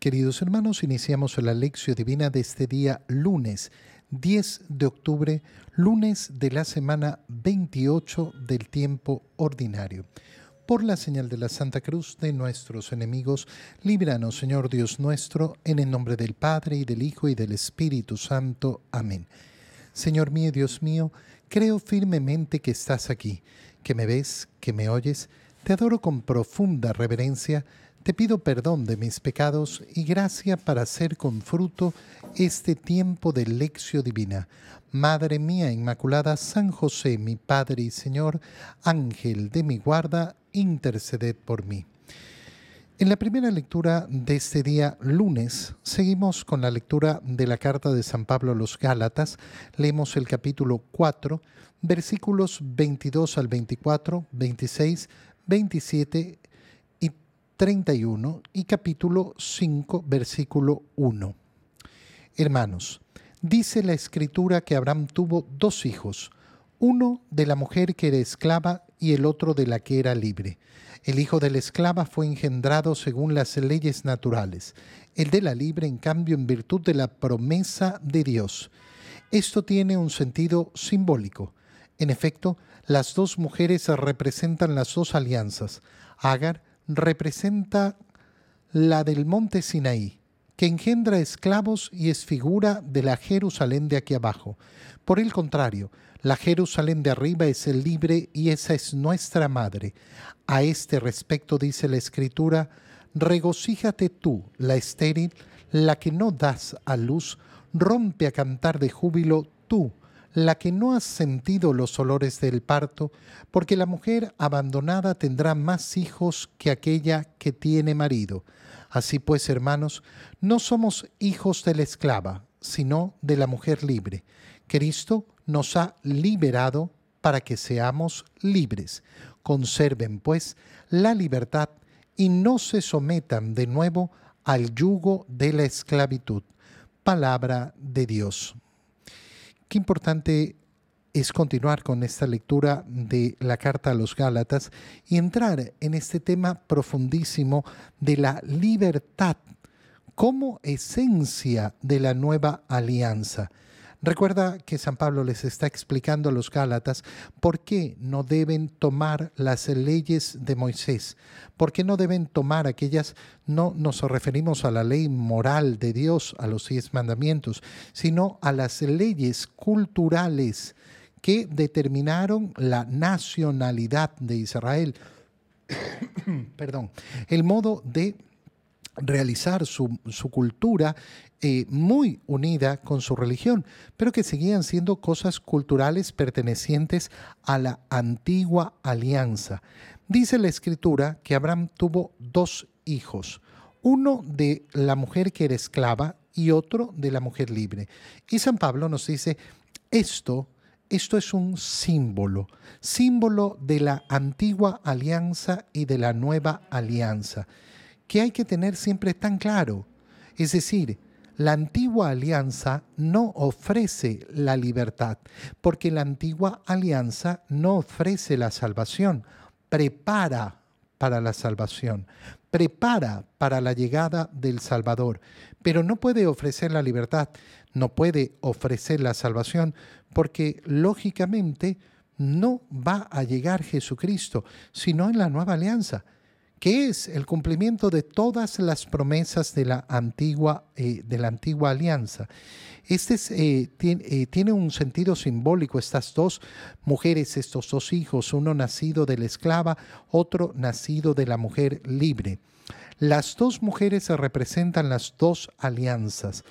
Queridos hermanos, iniciamos la lección divina de este día lunes 10 de octubre, lunes de la semana 28 del tiempo ordinario. Por la señal de la Santa Cruz de nuestros enemigos, líbranos, Señor Dios nuestro, en el nombre del Padre y del Hijo y del Espíritu Santo. Amén. Señor mío, Dios mío, creo firmemente que estás aquí, que me ves, que me oyes, te adoro con profunda reverencia, te pido perdón de mis pecados y gracia para hacer con fruto este tiempo de lección divina. Madre mía Inmaculada, San José, mi Padre y Señor, Ángel de mi guarda, interceded por mí. En la primera lectura de este día lunes, seguimos con la lectura de la carta de San Pablo a los Gálatas. Leemos el capítulo 4, versículos 22 al 24, 26, 27 31 y capítulo 5, versículo 1. Hermanos, dice la escritura que Abraham tuvo dos hijos, uno de la mujer que era esclava y el otro de la que era libre. El hijo de la esclava fue engendrado según las leyes naturales, el de la libre en cambio en virtud de la promesa de Dios. Esto tiene un sentido simbólico. En efecto, las dos mujeres representan las dos alianzas. Agar representa la del monte Sinaí, que engendra esclavos y es figura de la Jerusalén de aquí abajo. Por el contrario, la Jerusalén de arriba es el libre y esa es nuestra madre. A este respecto dice la Escritura, regocíjate tú, la estéril, la que no das a luz, rompe a cantar de júbilo tú, la que no has sentido los olores del parto, porque la mujer abandonada tendrá más hijos que aquella que tiene marido. Así pues, hermanos, no somos hijos de la esclava, sino de la mujer libre. Cristo nos ha liberado para que seamos libres. Conserven, pues, la libertad y no se sometan de nuevo al yugo de la esclavitud. Palabra de Dios. Qué importante es continuar con esta lectura de la carta a los Gálatas y entrar en este tema profundísimo de la libertad como esencia de la nueva alianza. Recuerda que San Pablo les está explicando a los Gálatas por qué no deben tomar las leyes de Moisés, por qué no deben tomar aquellas, no nos referimos a la ley moral de Dios, a los diez mandamientos, sino a las leyes culturales que determinaron la nacionalidad de Israel. Perdón, el modo de realizar su, cultura eh, muy unida con su religión, pero que seguían siendo cosas culturales pertenecientes a la antigua alianza. Dice la escritura que Abraham tuvo dos hijos, uno de la mujer que era esclava y otro de la mujer libre. Y San Pablo nos dice, esto, esto es un símbolo, símbolo de la antigua alianza y de la nueva alianza que hay que tener siempre tan claro. Es decir, la antigua alianza no ofrece la libertad, porque la antigua alianza no ofrece la salvación, prepara para la salvación, prepara para la llegada del Salvador, pero no puede ofrecer la libertad, no puede ofrecer la salvación, porque lógicamente no va a llegar Jesucristo, sino en la nueva alianza que es el cumplimiento de todas las promesas de la antigua, eh, de la antigua alianza. Este eh, eh, tiene, un sentido simbólico, estas dos mujeres, estos dos hijos, uno nacido de la esclava, otro nacido de la mujer libre. Las dos mujeres representan las dos alianzas.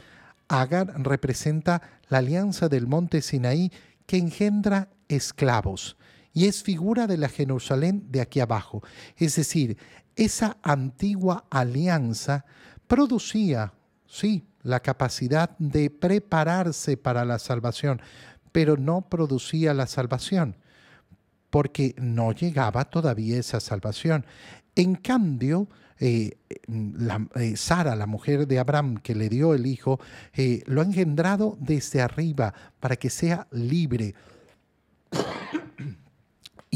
Agar representa la alianza del monte Sinaí que engendra esclavos y es figura de la Jerusalén de aquí abajo. Es decir, esa antigua alianza producía, sí, la capacidad de prepararse para la salvación, pero no producía la salvación, porque no llegaba todavía esa salvación. En cambio, eh, eh, Sara, la mujer de Abraham que le dio el hijo, eh, lo ha engendrado desde arriba para que sea libre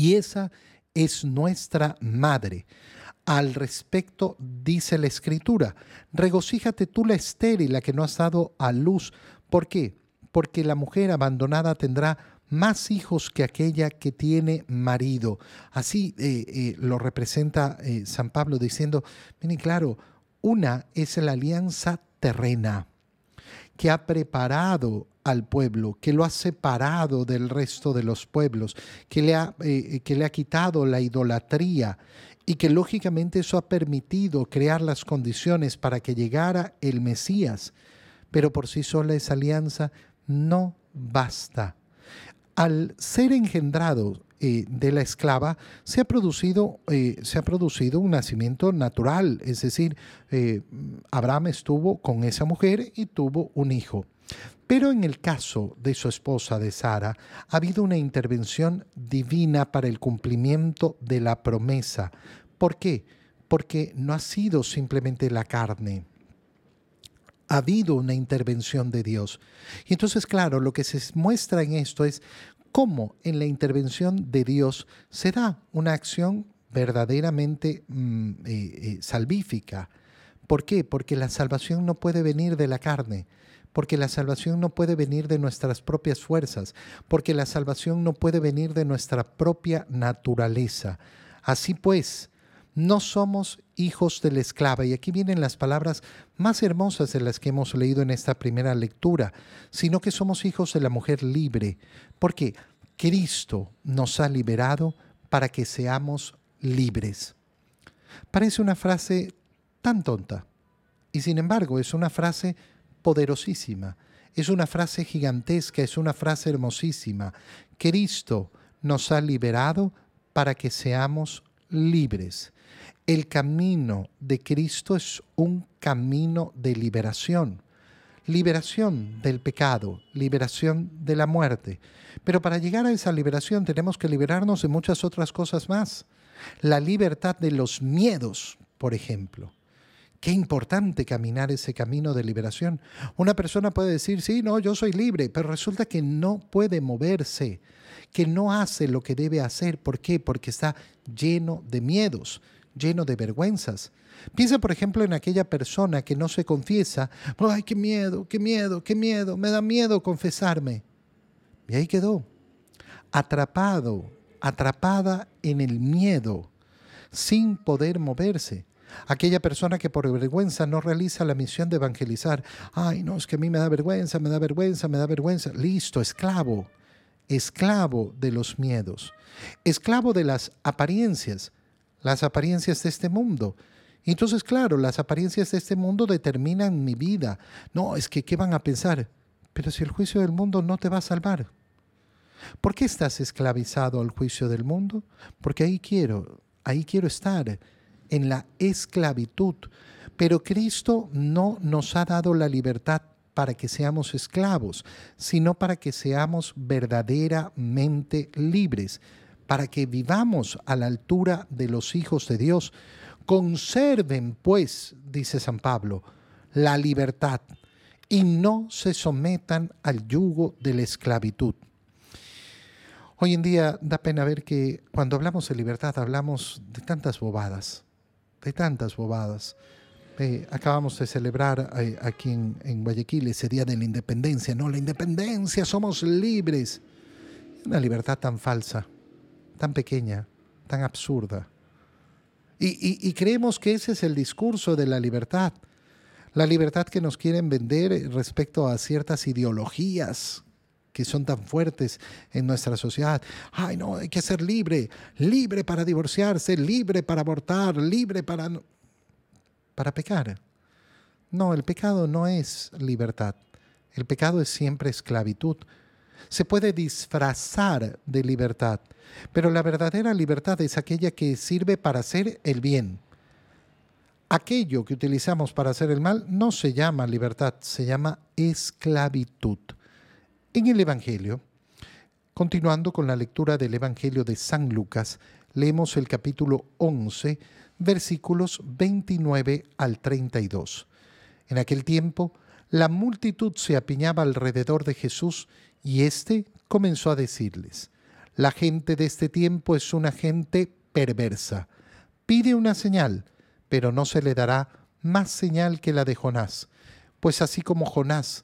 y esa es nuestra madre. Al respecto dice la escritura, regocíjate tú la estéril, la que no has dado a luz. ¿Por qué? Porque la mujer abandonada tendrá más hijos que aquella que tiene marido. Así eh, eh, lo representa eh, San Pablo diciendo, miren claro, una es la alianza terrena que ha preparado al pueblo, que lo ha separado del resto de los pueblos, que le ha, que le ha quitado la idolatría y que lógicamente eso ha permitido crear las condiciones para que llegara el Mesías. Pero por sí sola esa alianza no basta al ser engendrado eh, de la esclava, se ha, producido, eh, se ha producido un nacimiento natural, es decir, eh, Abraham estuvo con esa mujer y tuvo un hijo. Pero en el caso de su esposa, de Sara, ha habido una intervención divina para el cumplimiento de la promesa. ¿Por qué? Porque no ha sido simplemente la carne, ha habido una intervención de Dios. Y entonces, claro, lo que se muestra en esto es cómo en la intervención de Dios se da una acción verdaderamente mm, eh, eh, salvífica. ¿Por qué? Porque la salvación no puede venir de la carne, porque la salvación no puede venir de nuestras propias fuerzas, porque la salvación no puede venir de nuestra propia naturaleza. Así pues, no somos hijos de la esclava. Y aquí vienen las palabras más hermosas de las que hemos leído en esta primera lectura, sino que somos hijos de la mujer libre, porque Cristo nos ha liberado para que seamos libres. Parece una frase tan tonta, y sin embargo es una frase poderosísima, es una frase gigantesca, es una frase hermosísima. Cristo nos ha liberado para que seamos libres. El camino de Cristo es un camino de liberación. Liberación del pecado, liberación de la muerte. Pero para llegar a esa liberación tenemos que liberarnos de muchas otras cosas más. La libertad de los miedos, por ejemplo. Qué importante caminar ese camino de liberación. Una persona puede decir, sí, no, yo soy libre, pero resulta que no puede moverse, que no hace lo que debe hacer. ¿Por qué? Porque está lleno de miedos, lleno de vergüenzas. Piensa, por ejemplo, en aquella persona que no se confiesa. ¡Ay, qué miedo, qué miedo, qué miedo! Me da miedo confesarme. Y ahí quedó, atrapado, atrapada en el miedo, sin poder moverse. Aquella persona que por vergüenza no realiza la misión de evangelizar. Ay, no, es que a mí me da vergüenza, me da vergüenza, me da vergüenza. Listo, esclavo, esclavo de los miedos, esclavo de las apariencias las apariencias de este mundo. Entonces, claro, las apariencias de este mundo determinan mi vida. No, es que, ¿qué van a pensar? Pero si el juicio del mundo no te va a salvar. ¿Por qué estás esclavizado al juicio del mundo? Porque ahí quiero, ahí quiero estar, en la esclavitud. Pero Cristo no nos ha dado la libertad para que seamos esclavos, sino para que seamos verdaderamente libres para que vivamos a la altura de los hijos de Dios. Conserven, pues, dice San Pablo, la libertad y no se sometan al yugo de la esclavitud. Hoy en día da pena ver que cuando hablamos de libertad hablamos de tantas bobadas, de tantas bobadas. Eh, acabamos de celebrar eh, aquí en, en, Guayaquil ese día de la independencia, no, la independencia, somos libres. Una libertad tan falsa, tan pequeña, tan absurda. Y, creemos que ese es el discurso de la libertad. La libertad que nos quieren vender respecto a ciertas ideologías que son tan fuertes en nuestra sociedad. Ay, no, hay que ser libre, libre para divorciarse, libre para abortar, libre para para pecar. No, el pecado no es libertad. El pecado es siempre esclavitud se puede disfrazar de libertad, pero la verdadera libertad es aquella que sirve para hacer el bien. Aquello que utilizamos para hacer el mal no se llama libertad, se llama esclavitud. En el Evangelio, continuando con la lectura del Evangelio de San Lucas, leemos el capítulo 11, versículos 29 al 32. En aquel tiempo, la multitud se apiñaba alrededor de Jesús y éste comenzó a decirles, la gente de este tiempo es una gente perversa. Pide una señal, pero no se le dará más señal que la de Jonás. Pues así como Jonás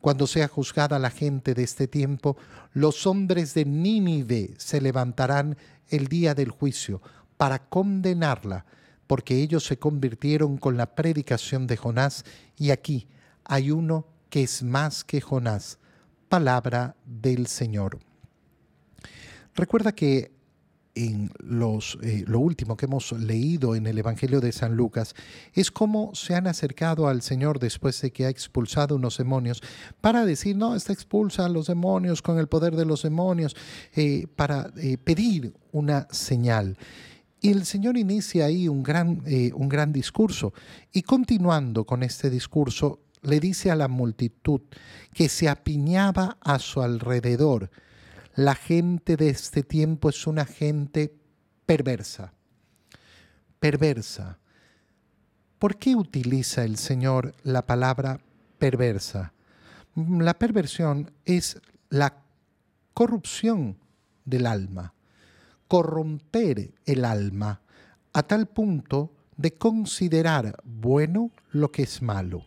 Cuando sea juzgada la gente de este tiempo, los hombres de Nínive se levantarán el día del juicio para condenarla, porque ellos se convirtieron con la predicación de Jonás, y aquí hay uno que es más que Jonás. Palabra del Señor. Recuerda que los, eh, lo último que hemos leído en el Evangelio de San Lucas es cómo se han acercado al Señor después de que ha expulsado unos demonios para decir, no, está expulsa a los demonios con el poder de los demonios, eh, para eh, pedir una señal. Y el Señor inicia ahí un gran, un gran discurso y continuando con este discurso le dice a la multitud que se apiñaba a su alrededor, la gente de este tiempo es una gente perversa. Perversa. ¿Por qué utiliza el Señor la palabra perversa? La perversión es la corrupción del alma, corromper el alma a tal punto de considerar bueno lo que es malo.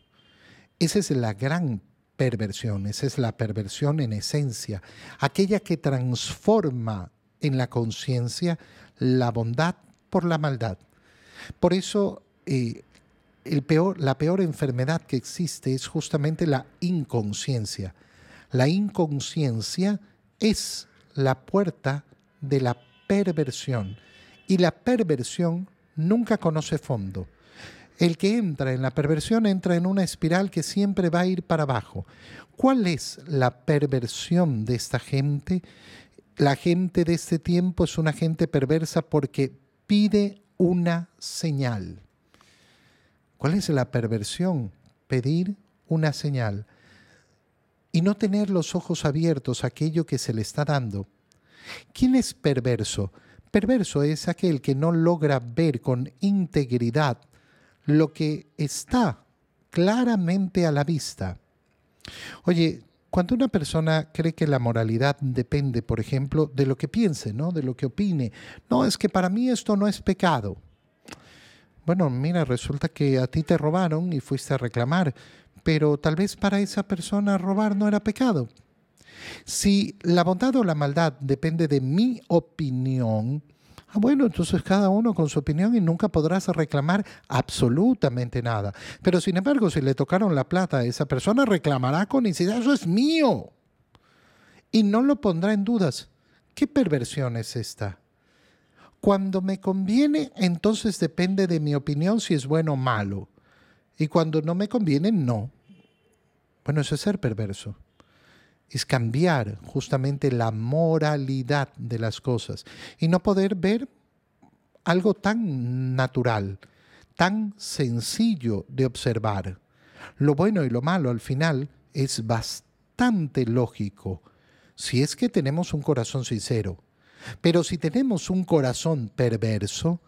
Esa es la gran perversión, esa es la perversión en esencia, aquella que transforma en la conciencia la bondad por la maldad. Por eso eh, el peor, la peor enfermedad que existe es justamente la inconsciencia. La inconsciencia es la puerta de la perversión y la perversión nunca conoce fondo. El que entra en la perversión entra en una espiral que siempre va a ir para abajo. ¿Cuál es la perversión de esta gente? La gente de este tiempo es una gente perversa porque pide una señal. ¿Cuál es la perversión? Pedir una señal y no tener los ojos abiertos a aquello que se le está dando. ¿Quién es perverso? Perverso es aquel que no logra ver con integridad lo que está claramente a la vista. Oye, cuando una persona cree que la moralidad depende, por ejemplo, de lo que piense, ¿no? De lo que opine. No, es que para mí esto no es pecado. Bueno, mira, resulta que a ti te robaron y fuiste a reclamar, pero tal vez para esa persona robar no era pecado. Si la bondad o la maldad depende de mi opinión, Ah, bueno, entonces cada uno con su opinión y nunca podrás reclamar absolutamente nada. Pero sin embargo, si le tocaron la plata, esa persona reclamará con insistencia, eso es mío. Y no lo pondrá en dudas. ¿Qué perversión es esta? Cuando me conviene, entonces depende de mi opinión si es bueno o malo. Y cuando no me conviene, no. Bueno, eso es ser perverso es cambiar justamente la moralidad de las cosas y no poder ver algo tan natural, tan sencillo de observar. Lo bueno y lo malo al final es bastante lógico si es que tenemos un corazón sincero. Pero si tenemos un corazón perverso,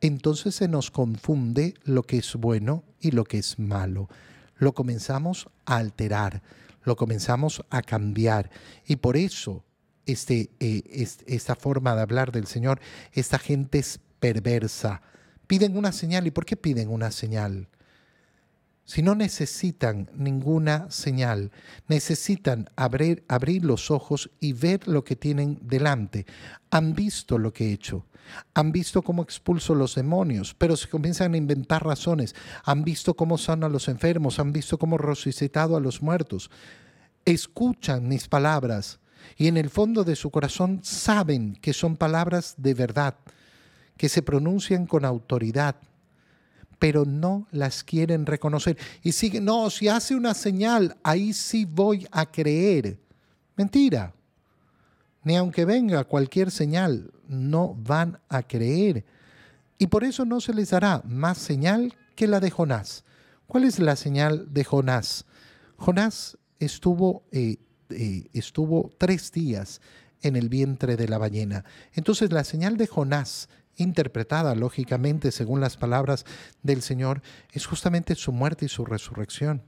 entonces se nos confunde lo que es bueno y lo que es malo. Lo comenzamos a alterar lo comenzamos a cambiar. Y por eso este, eh, esta forma de hablar del Señor, esta gente es perversa. Piden una señal. ¿Y por qué piden una señal? Si no necesitan ninguna señal, necesitan abrir, abrir los ojos y ver lo que tienen delante. Han visto lo que he hecho, han visto cómo expulso los demonios, pero se comienzan a inventar razones. Han visto cómo sano a los enfermos, han visto cómo resucitado a los muertos. Escuchan mis palabras y en el fondo de su corazón saben que son palabras de verdad, que se pronuncian con autoridad pero no las quieren reconocer. Y siguen, no, si hace una señal, ahí sí voy a creer. Mentira. Ni aunque venga cualquier señal, no van a creer. Y por eso no se les dará más señal que la de Jonás. ¿Cuál es la señal de Jonás? Jonás estuvo, eh, eh, estuvo tres días en el vientre de la ballena. Entonces la señal de Jonás, interpretada lógicamente según las palabras del Señor, es justamente su muerte y su resurrección.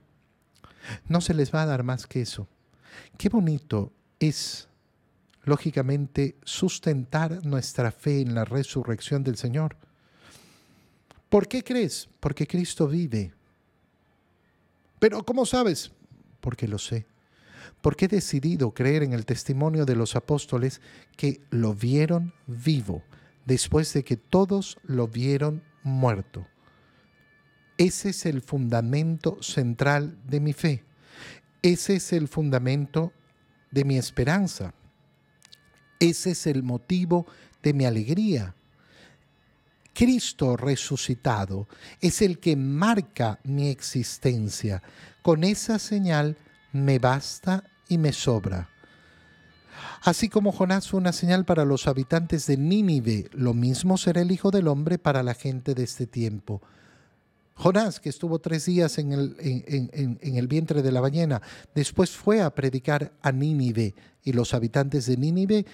No se les va a dar más que eso. Qué bonito es, lógicamente, sustentar nuestra fe en la resurrección del Señor. ¿Por qué crees? Porque Cristo vive. Pero ¿cómo sabes? Porque lo sé porque he decidido creer en el testimonio de los apóstoles que lo vieron vivo después de que todos lo vieron muerto. Ese es el fundamento central de mi fe. Ese es el fundamento de mi esperanza. Ese es el motivo de mi alegría. Cristo resucitado es el que marca mi existencia. Con esa señal me basta y me sobra. Así como Jonás fue una señal para los habitantes de Nínive, lo mismo será el Hijo del Hombre para la gente de este tiempo. Jonás, que estuvo tres días en el, en el, vientre de la ballena, después fue a predicar a Nínive y los habitantes de Nínive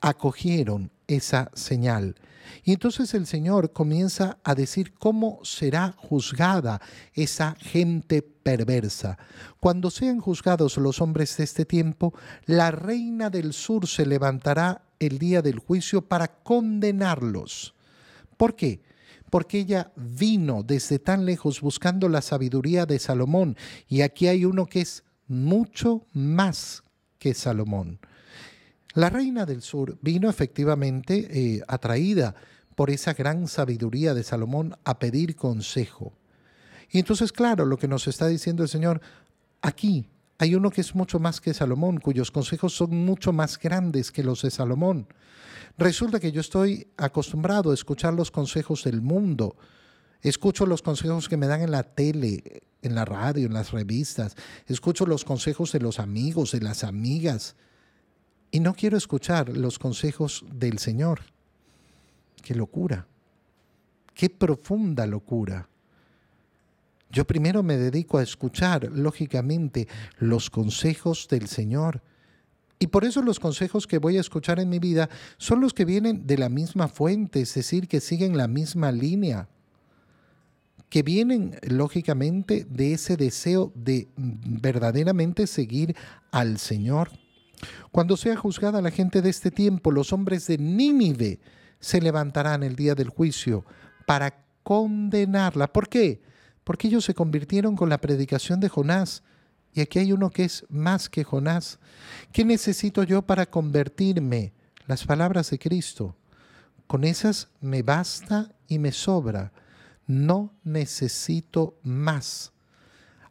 acogieron esa señal. Y entonces el Señor comienza a decir cómo será juzgada esa gente perversa. Cuando sean juzgados los hombres de este tiempo, la reina del sur se levantará el día del juicio para condenarlos. ¿Por qué? Porque ella vino desde tan lejos buscando la sabiduría de Salomón y aquí hay uno que es mucho más que Salomón. La reina del sur vino efectivamente eh, atraída por esa gran sabiduría de Salomón a pedir consejo. Y entonces, claro, lo que nos está diciendo el Señor, aquí hay uno que es mucho más que Salomón, cuyos consejos son mucho más grandes que los de Salomón. Resulta que yo estoy acostumbrado a escuchar los consejos del mundo. Escucho los consejos que me dan en la tele, en la radio, en las revistas. Escucho los consejos de los amigos, de las amigas. Y no quiero escuchar los consejos del Señor. Qué locura. Qué profunda locura. Yo primero me dedico a escuchar, lógicamente, los consejos del Señor. Y por eso los consejos que voy a escuchar en mi vida son los que vienen de la misma fuente, es decir, que siguen la misma línea, que vienen lógicamente de ese deseo de verdaderamente seguir al Señor. Cuando sea juzgada la gente de este tiempo, los hombres de Nínive se levantarán el día del juicio para condenarla. ¿Por qué? Porque ellos se convirtieron con la predicación de Jonás. Y aquí hay uno que es más que Jonás. ¿Qué necesito yo para convertirme? Las palabras de Cristo. Con esas me basta y me sobra. No necesito más.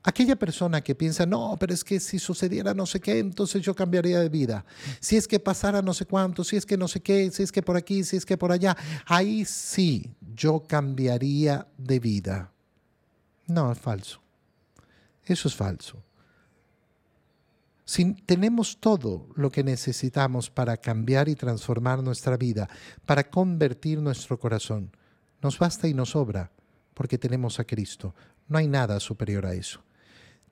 Aquella persona que piensa, no, pero es que si sucediera no sé qué, entonces yo cambiaría de vida. Si es que pasara no sé cuánto, si es que no sé qué, si es que por aquí, si es que por allá, ahí sí yo cambiaría de vida. No, es falso. Eso es falso. Si tenemos todo lo que necesitamos para cambiar y transformar nuestra vida, para convertir nuestro corazón, nos basta y nos sobra, porque tenemos a Cristo. No hay nada superior a eso.